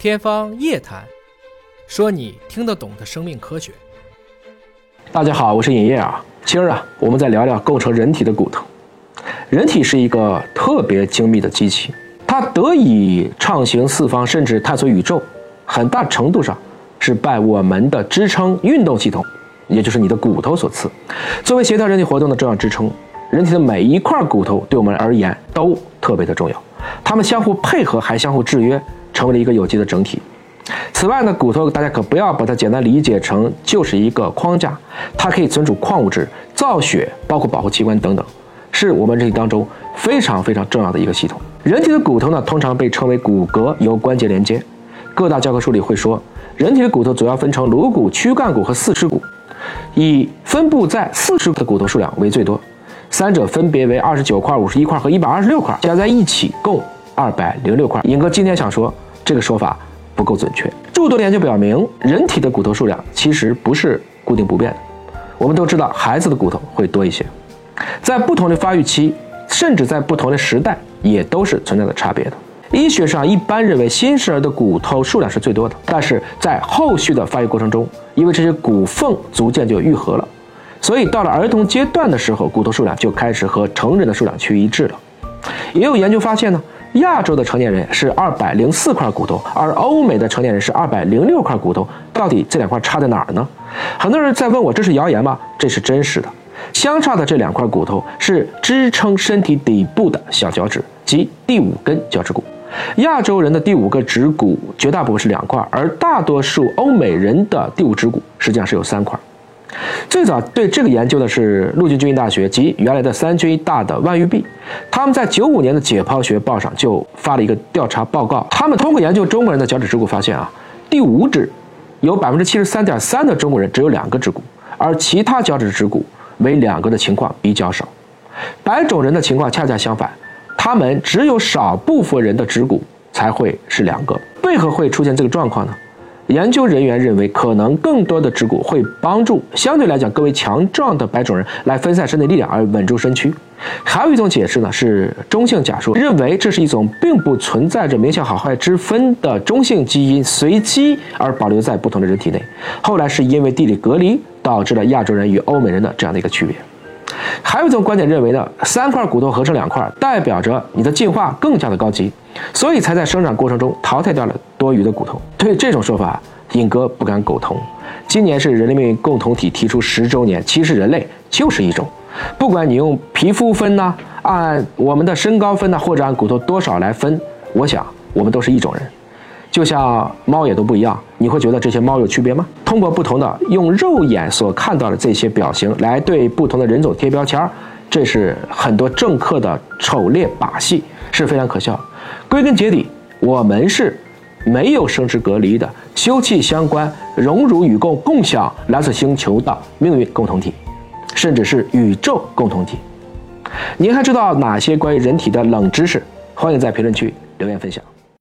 天方夜谭，说你听得懂的生命科学。大家好，我是尹烨啊。今儿啊，我们再聊聊构成人体的骨头。人体是一个特别精密的机器，它得以畅行四方，甚至探索宇宙，很大程度上是拜我们的支撑运动系统，也就是你的骨头所赐。作为协调人体活动的重要支撑，人体的每一块骨头对我们而言都特别的重要，它们相互配合，还相互制约。成为了一个有机的整体。此外呢，骨头大家可不要把它简单理解成就是一个框架，它可以存储矿物质、造血，包括保护器官等等，是我们人体当中非常非常重要的一个系统。人体的骨头呢，通常被称为骨骼，由关节连接。各大教科书里会说，人体的骨头主要分成颅骨、躯干骨和四肢骨，以分布在四肢的骨头数量为最多，三者分别为二十九块、五十一块和一百二十六块，加在一起共。二百零六块，尹哥今天想说，这个说法不够准确。诸多研究表明，人体的骨头数量其实不是固定不变的。我们都知道，孩子的骨头会多一些，在不同的发育期，甚至在不同的时代，也都是存在着差别的。医学上一般认为，新生儿的骨头数量是最多的，但是在后续的发育过程中，因为这些骨缝逐渐就愈合了，所以到了儿童阶段的时候，骨头数量就开始和成人的数量趋于一致了。也有研究发现呢。亚洲的成年人是二百零四块骨头，而欧美的成年人是二百零六块骨头。到底这两块差在哪儿呢？很多人在问我，这是谣言吗？这是真实的。相差的这两块骨头是支撑身体底部的小脚趾，即第五根脚趾骨。亚洲人的第五个趾骨绝大部分是两块，而大多数欧美人的第五趾骨实际上是有三块。最早对这个研究的是陆军军医大学及原来的三军医大的万玉璧，他们在九五年的解剖学报上就发了一个调查报告。他们通过研究中国人的脚趾指骨，发现啊，第五指有百分之七十三点三的中国人只有两个指骨，而其他脚趾指骨为两个的情况比较少。白种人的情况恰恰相反，他们只有少部分人的指骨才会是两个。为何会出现这个状况呢？研究人员认为，可能更多的指骨会帮助相对来讲更为强壮的白种人来分散身体力量而稳住身躯。还有一种解释呢，是中性假说，认为这是一种并不存在着明显好坏之分的中性基因随机而保留在不同的人体内，后来是因为地理隔离导致了亚洲人与欧美人的这样的一个区别。还有一种观点认为呢，三块骨头合成两块，代表着你的进化更加的高级，所以才在生长过程中淘汰掉了多余的骨头。对这种说法，尹哥不敢苟同。今年是人类命运共同体提出十周年，其实人类就是一种，不管你用皮肤分呢，按我们的身高分呢，或者按骨头多少来分，我想我们都是一种人。就像猫也都不一样，你会觉得这些猫有区别吗？通过不同的用肉眼所看到的这些表情来对不同的人种贴标签儿，这是很多政客的丑劣把戏，是非常可笑。归根结底，我们是没有生殖隔离的，休戚相关、荣辱与共、共享蓝色星球的命运共同体，甚至是宇宙共同体。您还知道哪些关于人体的冷知识？欢迎在评论区留言分享。